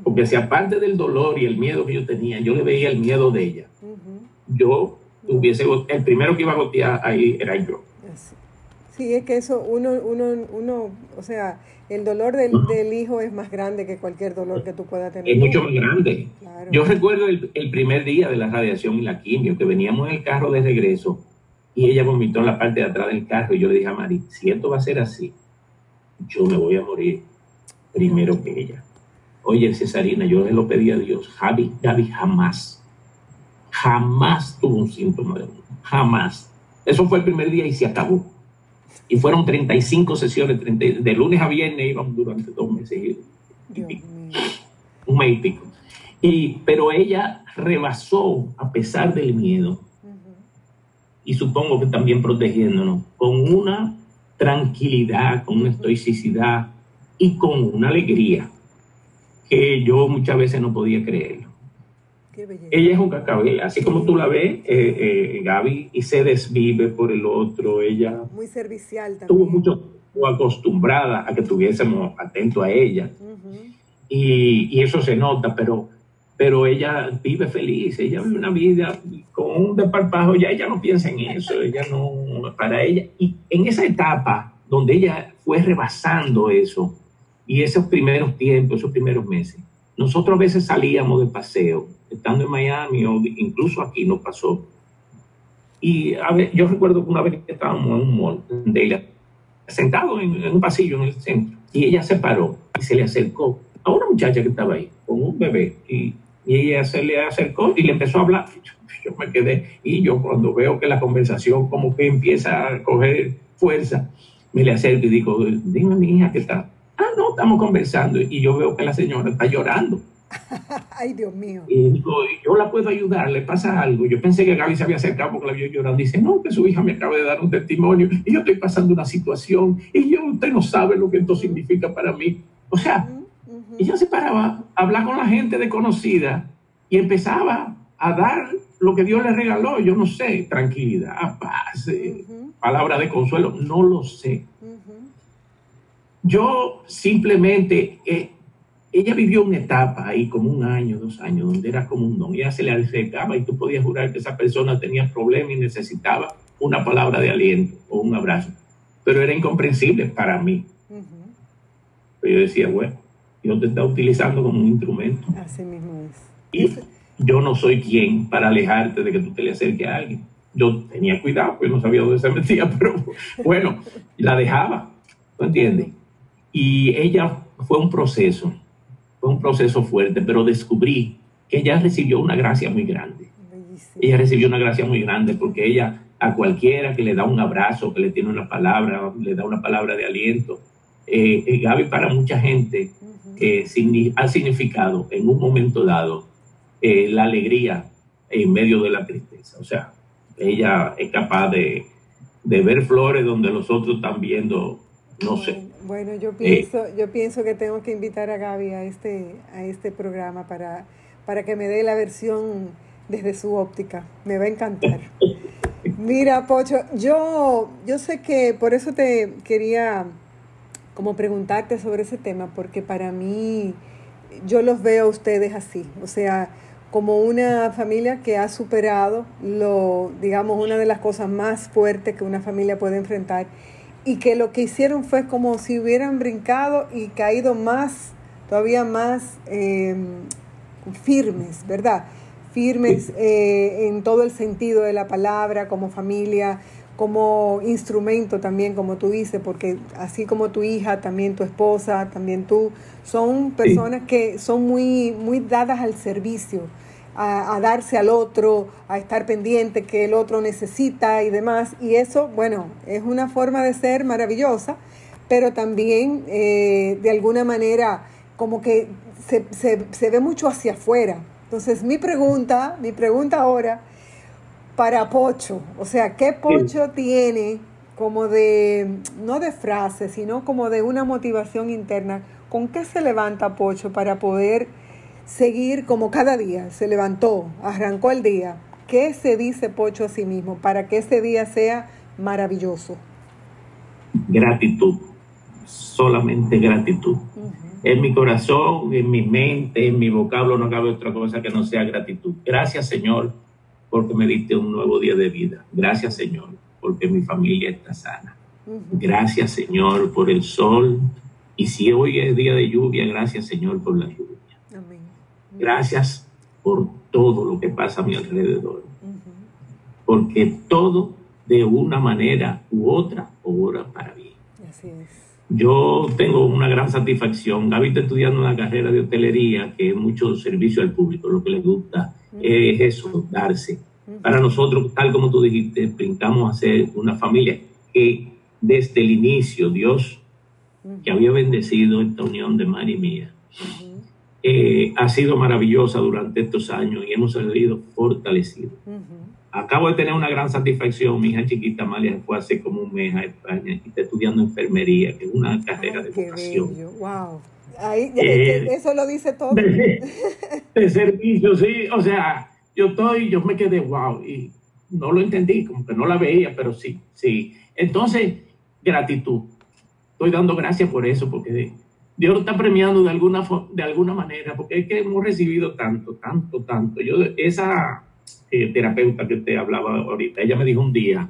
Porque si aparte del dolor y el miedo que yo tenía, yo le veía el miedo de ella, yo hubiese, el primero que iba a gotear ahí era yo. Sí, es que eso, uno, uno, uno, o sea, el dolor del, del, hijo es más grande que cualquier dolor que tú puedas tener. Es mucho más grande. Yo recuerdo el, el, primer día de la radiación y la quimio, que veníamos en el carro de regreso y ella vomitó en la parte de atrás del carro y yo le dije a Mari, si esto va a ser así, yo me voy a morir primero que ella. Oye, Cesarina, yo le lo pedí a Dios, Javi, Javi jamás, jamás tuvo un síntoma de jamás. Eso fue el primer día y se acabó. Y fueron 35 sesiones, de lunes a viernes íbamos durante dos meses. un mes y pico. Y, pero ella rebasó, a pesar del miedo, y supongo que también protegiéndonos, con una tranquilidad, con una estoicidad y con una alegría que yo muchas veces no podía creerlo. Ella es un cacabel, así como tú la ves, eh, eh, Gaby, y se desvive por el otro. Ella. Muy servicial también. Estuvo mucho acostumbrada a que estuviésemos atentos a ella. y, y, eso se nota, pero, pero ella vive feliz, ella vive una vida con un desparpajo, ya ella no piensa en eso, ella no, para ella. Y en esa etapa donde ella fue rebasando eso, y esos primeros tiempos, esos primeros meses, nosotros a veces salíamos de paseo estando en Miami o incluso aquí nos pasó. Y a ver, yo recuerdo que una vez estábamos en un mall de ella, sentado en, un pasillo en el centro, y ella se paró y se le acercó a una muchacha que estaba ahí con un bebé y, y ella se le acercó y le empezó a hablar. Yo, me quedé y yo cuando veo que la conversación como que empieza a coger fuerza, me le acerco y digo, dime mi hija qué está. Ah, no, estamos conversando y yo veo que la señora está llorando. Ay, Dios mío. Y digo, yo la puedo ayudar, le pasa algo. Yo pensé que Gaby se había acercado porque la vio llorando. Dice, no, que su hija me acaba de dar un testimonio y yo estoy pasando una situación y yo, usted no sabe lo que esto significa para mí. O sea, ella se paraba a hablar con la gente desconocida y empezaba a dar lo que Dios le regaló. Yo no sé, tranquilidad, paz, eh, palabra de consuelo, no lo sé. Yo simplemente... Eh, ella vivió una etapa ahí, como un año, dos años, donde era como un don. Ella se le acercaba y tú podías jurar que esa persona tenía problemas y necesitaba una palabra de aliento o un abrazo. Pero era incomprensible para mí. Pero yo decía, bueno, Dios te está utilizando como un instrumento. Así mismo es. Y yo no soy quien para alejarte de que tú te le acerques a alguien. Yo tenía cuidado, pues no sabía dónde se metía, pero bueno, la dejaba, ¿tú entiendes? Y ella fue un proceso fue un proceso fuerte, pero descubrí que ella recibió una gracia muy grande. Ella recibió una gracia muy grande porque ella a cualquiera que le da un abrazo, que le tiene una palabra, le da una palabra de aliento. Eh, eh Gaby para mucha gente eh, ha significado en un momento dado eh, la alegría en medio de la tristeza. O sea, ella es capaz de, de ver flores donde los otros están viendo no sé. Bueno, yo pienso, yo pienso que tengo que invitar a Gaby a este, a este programa para, para que me dé la versión desde su óptica. Me va a encantar. Mira, Pocho, yo, yo sé que por eso te quería como preguntarte sobre ese tema, porque para mí yo los veo a ustedes así, o sea, como una familia que ha superado lo, digamos, una de las cosas más fuertes que una familia puede enfrentar y que lo que hicieron fue como si hubieran brincado y caído más, todavía más em, firmes, ¿verdad? Firmes eh, en todo el sentido de la palabra, como familia, como instrumento también, como tú dices, porque así como tu hija, también tu esposa, también tú, son personas que son muy, muy dadas al servicio a, darse al otro, a estar pendiente que el otro necesita y demás. Y eso, bueno, es una forma de ser maravillosa, pero también eh, de alguna manera como que se, se, ve mucho hacia afuera. Entonces mi pregunta, mi pregunta ahora para Pocho, o sea, ¿qué Pocho tiene como de, no de frase, sino como de una motivación interna? ¿Con qué se levanta Pocho para poder seguir como cada día, se levantó, arrancó el día. ¿Qué se dice Pocho a sí mismo para que ese día sea maravilloso? Gratitud. solamente gratitud. En mi corazón, en mi mente, en mi vocablo no cabe otra cosa que no sea gratitud. Gracias Señor porque me diste un nuevo día de vida. Gracias Señor porque mi familia está sana. Gracias Señor por el sol. Y si hoy es día de lluvia, gracias Señor por la lluvia. Gracias por todo lo que pasa a mi alrededor. Porque todo de una manera u otra obra para mí. Así es. Yo tengo una gran satisfacción. Gaby está estudiando una carrera de hotelería que es mucho servicio al público. Lo que le gusta es eso, darse. Para nosotros, tal como tú dijiste, pintamos a ser una familia que desde el inicio Dios, que había bendecido esta unión de María y mía, eh, ha sido maravillosa durante estos años y hemos salido fortalecidos. Acabo de tener una gran satisfacción. Mi hija chiquita Amalia fue hace como un mes a España y está estudiando enfermería, que es una carrera de vocación. Wow. Eh, eso lo dice todo. De, servicio, sí. O sea, yo estoy, yo me quedé wow y no lo entendí, como que no la veía, pero sí, sí. Entonces, gratitud. Estoy dando gracias por eso, porque Dios está premiando de alguna, de alguna manera, porque es que hemos recibido tanto, tanto, tanto. Yo, esa eh, terapeuta que te hablaba ahorita, ella me dijo un día,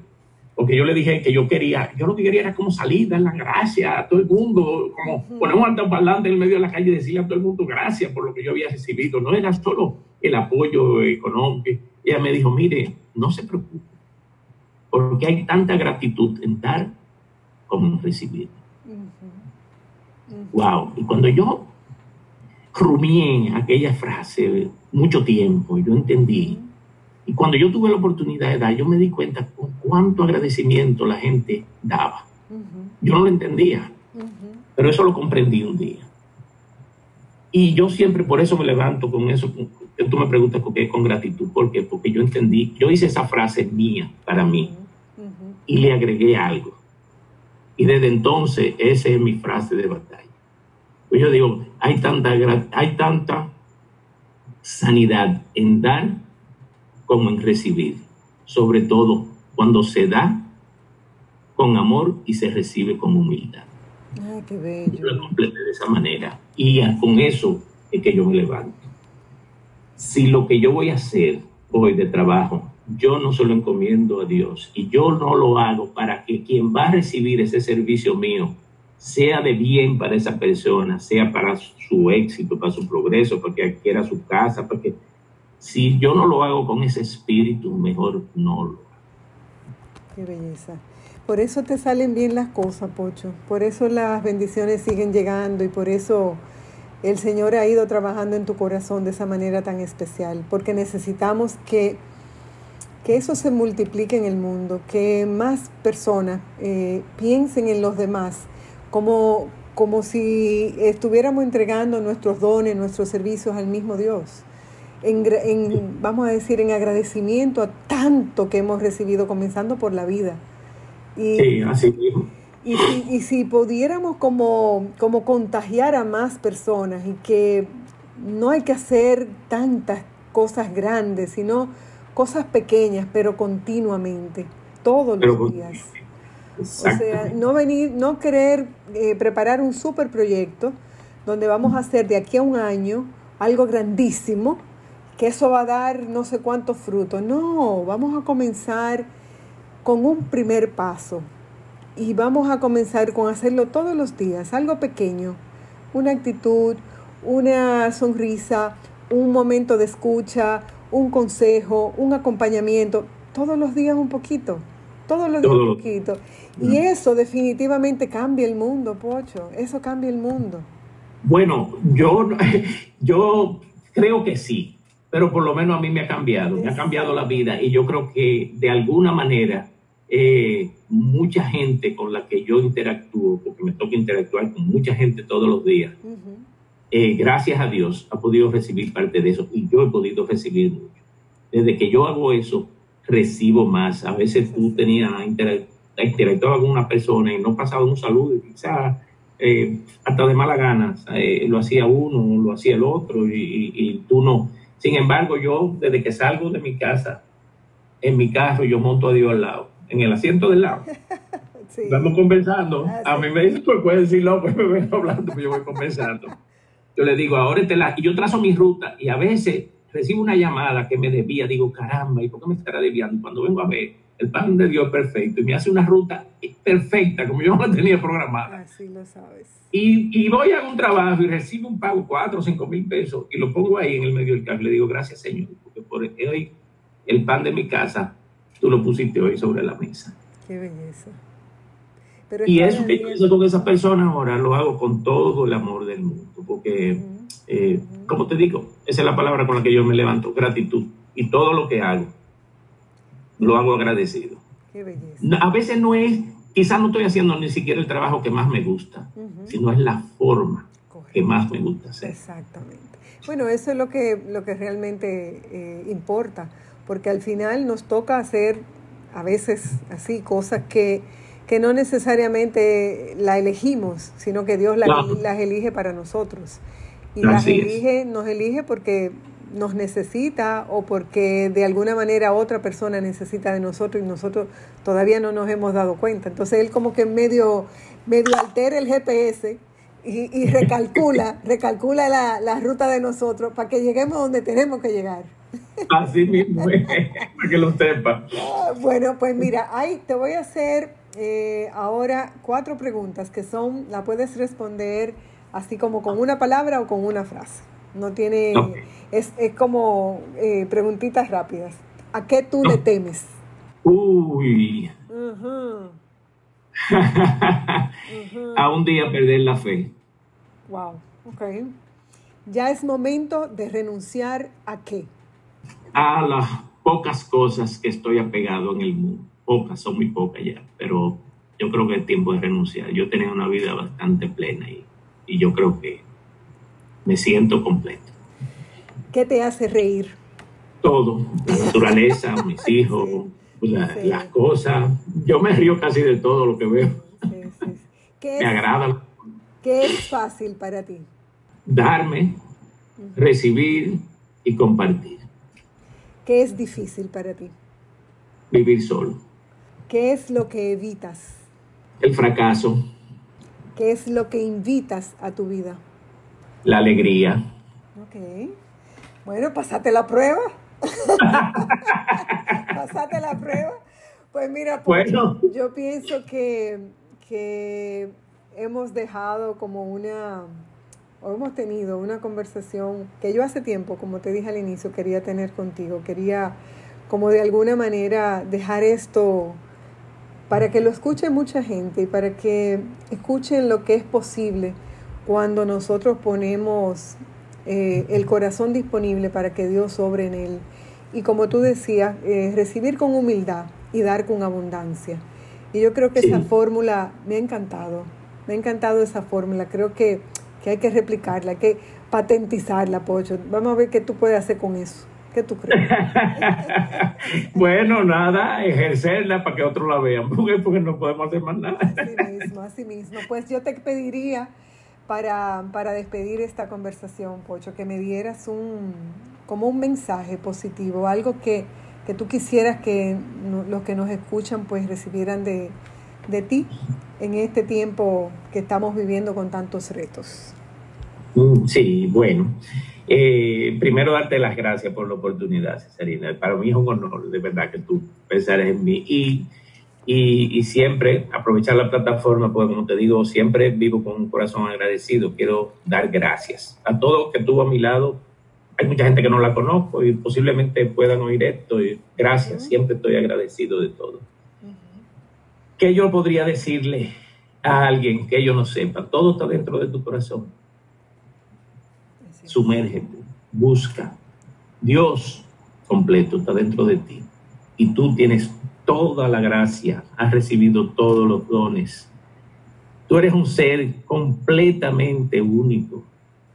porque yo le dije que yo quería, yo lo que quería era como salir, dar las gracias a todo el mundo, como poner un altoparlante en el medio de la calle y decirle a todo el mundo gracias por lo que yo había recibido. No era solo el apoyo económico. Ella me dijo, mire, no se preocupe, porque hay tanta gratitud en dar como en recibir. Wow. Y cuando yo rumié aquella frase mucho tiempo, yo entendí y cuando yo tuve la oportunidad de dar, yo me di cuenta con cuánto agradecimiento la gente daba. Yo no lo entendía, pero eso lo comprendí un día. Y yo siempre por eso me levanto con eso, tú me preguntas por qué con gratitud. ¿Por qué? Porque yo entendí, yo hice esa frase mía para mí y le agregué algo. Y desde entonces esa es mi frase de batalla. Pues yo digo, hay tanta, hay tanta sanidad en dar como en recibir, sobre todo cuando se da con amor y se recibe con humildad. Ah, qué bello. Yo lo completé de esa manera y con eso es que yo me levanto. Si lo que yo voy a hacer hoy de trabajo, yo no se lo encomiendo a Dios y yo no lo hago para que quien va a recibir ese servicio mío sea de bien para esa persona, sea para su éxito, para su progreso, para que adquiera su casa, para que si yo no lo hago con ese espíritu, mejor no lo hago. Qué belleza. Por eso te salen bien las cosas, Pocho. Por eso las bendiciones siguen llegando y por eso el Señor ha ido trabajando en tu corazón de esa manera tan especial. Porque necesitamos que, que eso se multiplique en el mundo, que más personas eh, piensen en los demás como, como si estuviéramos entregando nuestros dones, nuestros servicios al mismo Dios en, vamos a decir, en agradecimiento a tanto que hemos recibido, comenzando por la vida. Y, sí, así mismo. Y si, y si pudiéramos como, como contagiar a más personas y que no hay que hacer tantas cosas grandes, sino cosas pequeñas, pero continuamente, todos los días. O sea, no venir, no querer eh, preparar un super proyecto donde vamos a hacer de aquí a un año algo grandísimo, que eso va a dar no sé cuántos frutos. No, vamos a comenzar con un primer paso. Y vamos a comenzar con hacerlo todos los días, algo pequeño, una actitud, una sonrisa, un momento de escucha, un consejo, un acompañamiento, todos los días un poquito, todos los días un poquito. Y eso definitivamente cambia el mundo, Pocho, eso cambia el mundo. Bueno, yo, yo creo que sí pero por lo menos a mí me ha cambiado, me ha cambiado la vida. Y yo creo que de alguna manera eh, mucha gente con la que yo interactúo, porque me toca interactuar con mucha gente todos los días, eh, gracias a Dios ha podido recibir parte de eso. Y yo he podido recibir mucho. Desde que yo hago eso, recibo más. A veces tú tenías interactuado con una persona y no pasaba un saludo y quizás eh, hasta de mala gana lo hacía uno, lo hacía el otro y tú no sin embargo, yo desde que salgo de mi casa, en mi carro, yo monto a Dios al lado, en el asiento del lado. Vamos conversando. Ah, a mí me dice, pues puedes decirlo, pues me voy hablando, pues yo voy conversando. Yo le digo, ahora te la... Y yo trazo mi ruta y a veces recibo una llamada que me desvía. Digo, caramba, ¿y por qué me estará desviando? Cuando vengo a ver, el plan de Dios es perfecto y me hace una ruta perfecta, como yo no la tenía programada. Así lo sabes. Y, y, voy a un trabajo y recibo un pago, cuatro o cinco mil pesos, y lo pongo ahí en el medio del carro. Le digo, gracias, Señor, porque por hoy el pan de mi casa tú lo pusiste hoy sobre la mesa. Qué belleza. y eso que yo hice con esa persona ahora lo hago con todo el amor del mundo, porque, eh, como te digo, esa es la palabra con la que yo me levanto, gratitud. Y todo lo que hago, lo hago agradecido. Qué belleza. A veces no es, quizás no estoy haciendo ni siquiera el trabajo que más me gusta, sino es la forma que más me gusta hacer. Exactamente. Bueno, eso es lo que, lo que realmente eh, importa porque al final nos toca hacer a veces así cosas que, que no necesariamente la elegimos, sino que Dios las elige para nosotros. Y las elige, nos elige porque nos necesita o porque de alguna manera otra persona necesita de nosotros y nosotros todavía no nos hemos dado cuenta. Entonces él como que medio, medio altera el GPS y, y recalcula, recalcula la, la ruta de nosotros para que lleguemos donde tenemos que llegar. Así mismo, para que lo sepa. Bueno, pues mira, ahí te voy a hacer eh, ahora cuatro preguntas que son, la puedes responder así como con una palabra o con una frase. No tiene, es, es, como eh, preguntitas rápidas. ¿A qué tú le temes? Uy. a un día perder la fe. Wow, ok. Ya es momento de renunciar a qué a las pocas cosas que estoy apegado en el mundo. Pocas, son muy pocas ya, pero yo creo que es tiempo de renunciar. Yo tenía una vida bastante plena y, y yo creo que me siento completo. ¿Qué te hace reír? Todo, la naturaleza, mis hijos, las cosas. Yo me río casi de todo lo que veo. me agrada. ¿Qué es fácil para ti? Darme, recibir y compartir. ¿Qué es difícil para ti? Vivir solo. ¿Qué es lo que evitas? El fracaso. ¿Qué es lo que invitas a tu vida? La alegría. Ok. Bueno, pasate la prueba. pasate la prueba. Pues mira, pues, yo pienso que, que hemos dejado como una hemos tenido una conversación que yo hace tiempo, como te dije al inicio, quería tener contigo. Quería como de alguna manera dejar esto para que lo escuche mucha gente y para que escuchen lo que es posible cuando nosotros ponemos eh, el corazón disponible para que Dios obre en él. Y como tú decías, eh, recibir con humildad y dar con abundancia. Y yo creo que esa fórmula me ha encantado, me ha encantado esa fórmula. Creo que que hay que replicarla, hay que patentizarla, Pocho. Vamos a ver qué tú puedes hacer con eso. ¿Qué tú crees? bueno, nada, ejercerla para que otros la vean, porque, no podemos hacer más nada. así mismo, así mismo. Pues yo te pediría para, para despedir esta conversación, Pocho, que me dieras un, como un mensaje positivo, algo que, que tú quisieras que los que nos escuchan pues recibieran de, de ti en este tiempo que estamos viviendo con tantos retos? Mm, sí, bueno. Eh, primero darte las gracias por la oportunidad, Cesarina. Para mí es un honor, de verdad, que tú pensaras en mí. Y, siempre aprovechar la plataforma, porque como te digo, siempre vivo con un corazón agradecido. Quiero dar gracias a todos que estuvo a mi lado. Hay mucha gente que no la conozco y posiblemente puedan oír esto. Y gracias, siempre estoy agradecido de todo. ¿Qué yo podría decirle a alguien que ellos no sepa? Todo está dentro de tu corazón. Sumérgete, busca. Dios completo está dentro de ti. Y tú tienes toda la gracia, has recibido todos los dones. Tú eres un ser completamente único.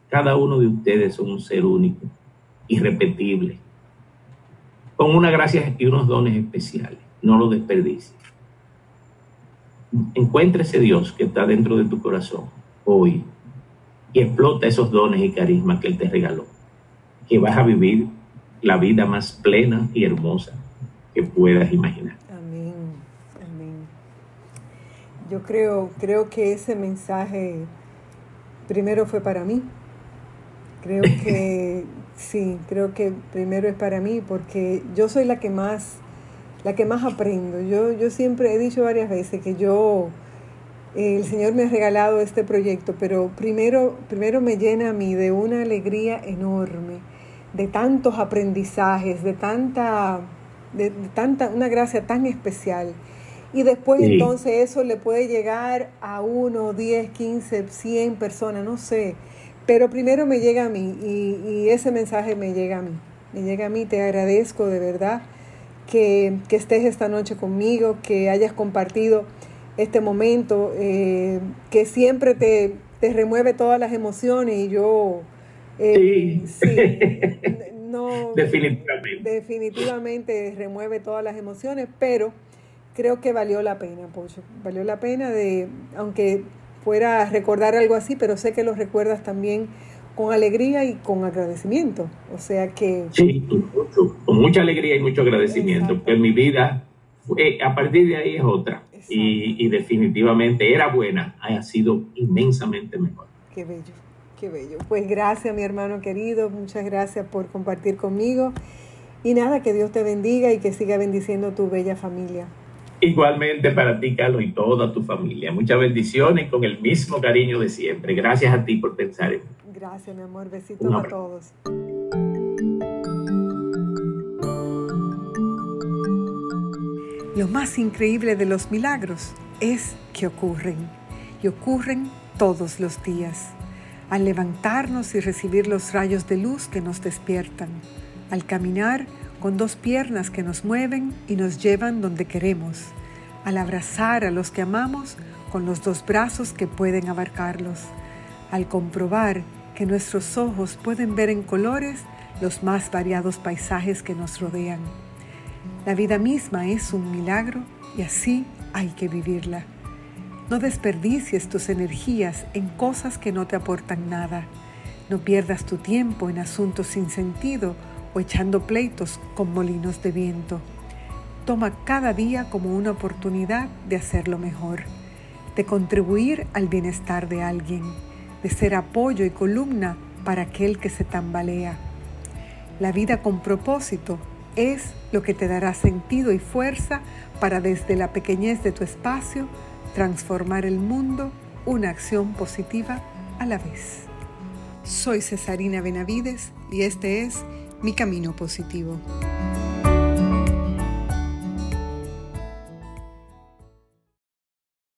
Cada uno de ustedes es un ser único, irrepetible, con una gracia y unos dones especiales. No lo desperdicies encuentra ese Dios que está dentro de tu corazón hoy y explota esos dones y carismas que Él te regaló, que vas a vivir la vida más plena y hermosa que puedas imaginar. Amén, amén. Yo creo, creo que ese mensaje primero fue para mí. Creo que sí, creo que primero es para mí porque yo soy la que más la que más aprendo. Yo, yo siempre he dicho varias veces que yo, el Señor me ha regalado este proyecto, pero primero, primero me llena a mí de una alegría enorme, de tantos aprendizajes, de tanta, de, tanta, una gracia tan especial. Y después entonces eso le puede llegar a uno, diez, quince, cien personas, no sé. Pero primero me llega a mí y, y ese mensaje me llega a mí. Me llega a mí, te agradezco de verdad que, estés esta noche conmigo, que hayas compartido este momento, eh, que siempre te, remueve todas las emociones y yo... Eh, sí. definitivamente. Definitivamente remueve todas las emociones, pero creo que valió la pena, Pocho. Valió la pena de, aunque fuera a recordar algo así, pero sé que lo recuerdas también con alegría y con agradecimiento. O sea que... Sí, con mucha alegría y mucho agradecimiento, porque mi vida a partir de ahí es otra. Y, definitivamente era buena, ha sido inmensamente mejor. Qué bello, qué bello. Pues gracias mi hermano querido, muchas gracias por compartir conmigo. Y nada, que Dios te bendiga y que siga bendiciendo tu bella familia. Igualmente para ti, Carlos, y toda tu familia. Muchas bendiciones con el mismo cariño de siempre. Gracias a ti por pensar en mí. Gracias, mi amor. Besitos a todos. Lo más increíble de los milagros es que ocurren y ocurren todos los días. Al levantarnos y recibir los rayos de luz que nos despiertan, al caminar con dos piernas que nos mueven y nos llevan donde queremos, al abrazar a los que amamos con los dos brazos que pueden abarcarlos, al comprobar que nuestros ojos pueden ver en colores los más variados paisajes que nos rodean. La vida misma es un milagro y así hay que vivirla. No desperdicies tus energías en cosas que no te aportan nada. No pierdas tu tiempo en asuntos sin sentido o echando pleitos con molinos de viento. Toma cada día como una oportunidad de hacerlo mejor, de contribuir al bienestar de alguien de ser apoyo y columna para aquel que se tambalea. La vida con propósito es lo que te dará sentido y fuerza para desde la pequeñez de tu espacio transformar el mundo una acción positiva a la vez. Soy Cesarina Benavides y este es mi camino positivo.